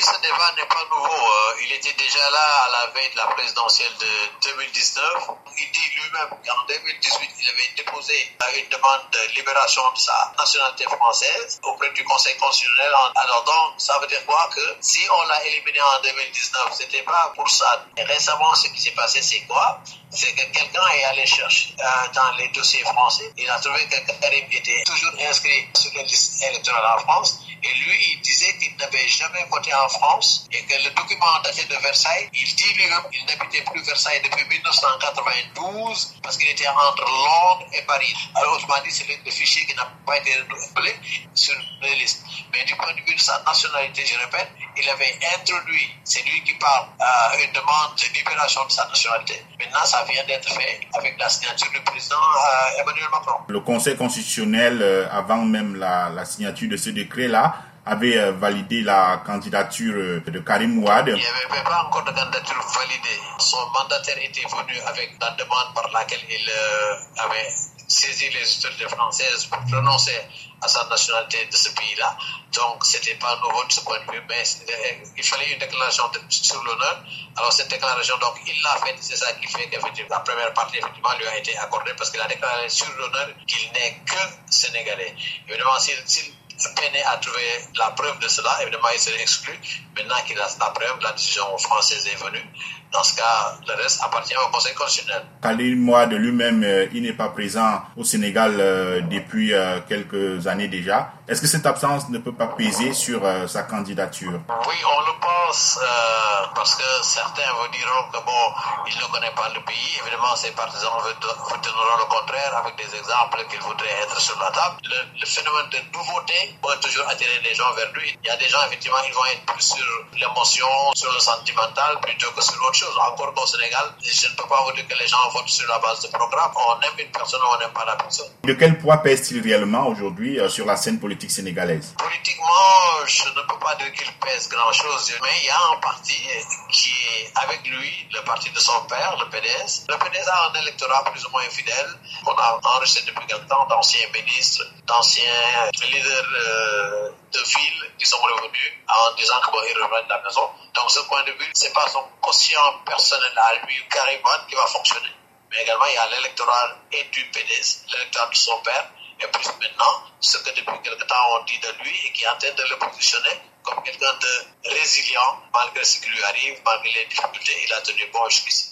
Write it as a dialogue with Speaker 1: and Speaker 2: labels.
Speaker 1: Ce débat n'est pas nouveau. Euh, il était déjà là à la veille de la présidentielle de 2019. Il dit lui-même qu'en 2018, il avait déposé une demande de libération de sa nationalité française auprès du Conseil constitutionnel. Alors donc, ça veut dire quoi? Que si on l'a éliminé en 2019, c'était pas pour ça. Récemment, ce qui s'est passé, c'est quoi? C'est que quelqu'un est allé chercher euh, dans les dossiers français. Il a trouvé que Karim était toujours inscrit sur les listes électorales en France. Et lui, il disait qu'il n'avait jamais voté en France et que le document daté de Versailles, il dit lui-même qu'il n'habitait plus Versailles depuis 1992 parce qu'il était entre Londres et Paris. Alors, autrement dit, c'est le, fichier qui n'a pas été renouvelé sur les listes. Mais du point de vue de sa nationalité, je répète, il avait introduit, c'est lui qui parle, euh, une demande de libération de sa nationalité. Maintenant, ça vient d'être fait avec la signature du président euh, Emmanuel Macron.
Speaker 2: Le Conseil constitutionnel, euh, avant même la, la signature de ce décret-là, avait euh, validé la candidature de Karim Ouad.
Speaker 1: Il n'y avait pas encore de candidature validée. Son mandataire était venu avec la demande par laquelle il avait saisi les autorités françaises pour prononcer à sa nationalité de ce pays-là. Donc, c'était pas nouveau de ce point de vue, mais il fallait une déclaration sur l'honneur. Alors, cette déclaration, donc, il l'a faite. C'est ça qui fait que la première partie, effectivement, lui a été accordée parce qu'il a déclaré sur l'honneur qu'il n'est que sénégalais. Évidemment, s'il peine à trouver la preuve de cela. Évidemment, il serait exclu. Maintenant qu'il a la preuve, la décision française est venue. Dans ce cas, le reste appartient au Conseil constitutionnel.
Speaker 2: Khalil Moua de lui-même, euh, il n'est pas présent au Sénégal euh, depuis euh, quelques années déjà. Est-ce que cette absence ne peut pas peser sur sa candidature?
Speaker 1: Oui, on le pense parce que certains vous diront que bon, il ne connaît pas le pays. Évidemment, ses partisans vous donneront le contraire avec des exemples qu'il voudrait être sur la table. Le, phénomène de nouveauté peut toujours attirer les gens vers lui. Il y a des gens, effectivement, ils vont être plus sur l'émotion, sur le sentimental plutôt que sur autre encore qu'au Sénégal, je ne peux pas vous dire que les gens votent sur la base de programme. On aime une personne ou on n'aime pas la personne.
Speaker 2: De quel poids pèse-t-il réellement aujourd'hui euh, sur la scène politique sénégalaise?
Speaker 1: Politiquement, je ne peux pas dire qu'il pèse grand-chose, mais il y a un parti qui est avec lui, le parti de son père, le PDS. Le PDS a un électorat plus ou moins fidèle. On a enregistré depuis quelque temps d'anciens ministres, d'anciens leaders euh, de ville qui sont revenus en disant qu'ils reviennent de la maison. Donc, ce point de vue, c'est pas son quotient personnel à lui, carrément, qui va fonctionner. Mais également, il y a l'électorat et du PDS, l'électorat de son père, et plus maintenant, ce que depuis quelque temps on dit de lui et qui est en train de le positionner comme quelqu'un de résilient malgré ce qui lui arrive, malgré les difficultés, il a tenu bon jusqu'ici.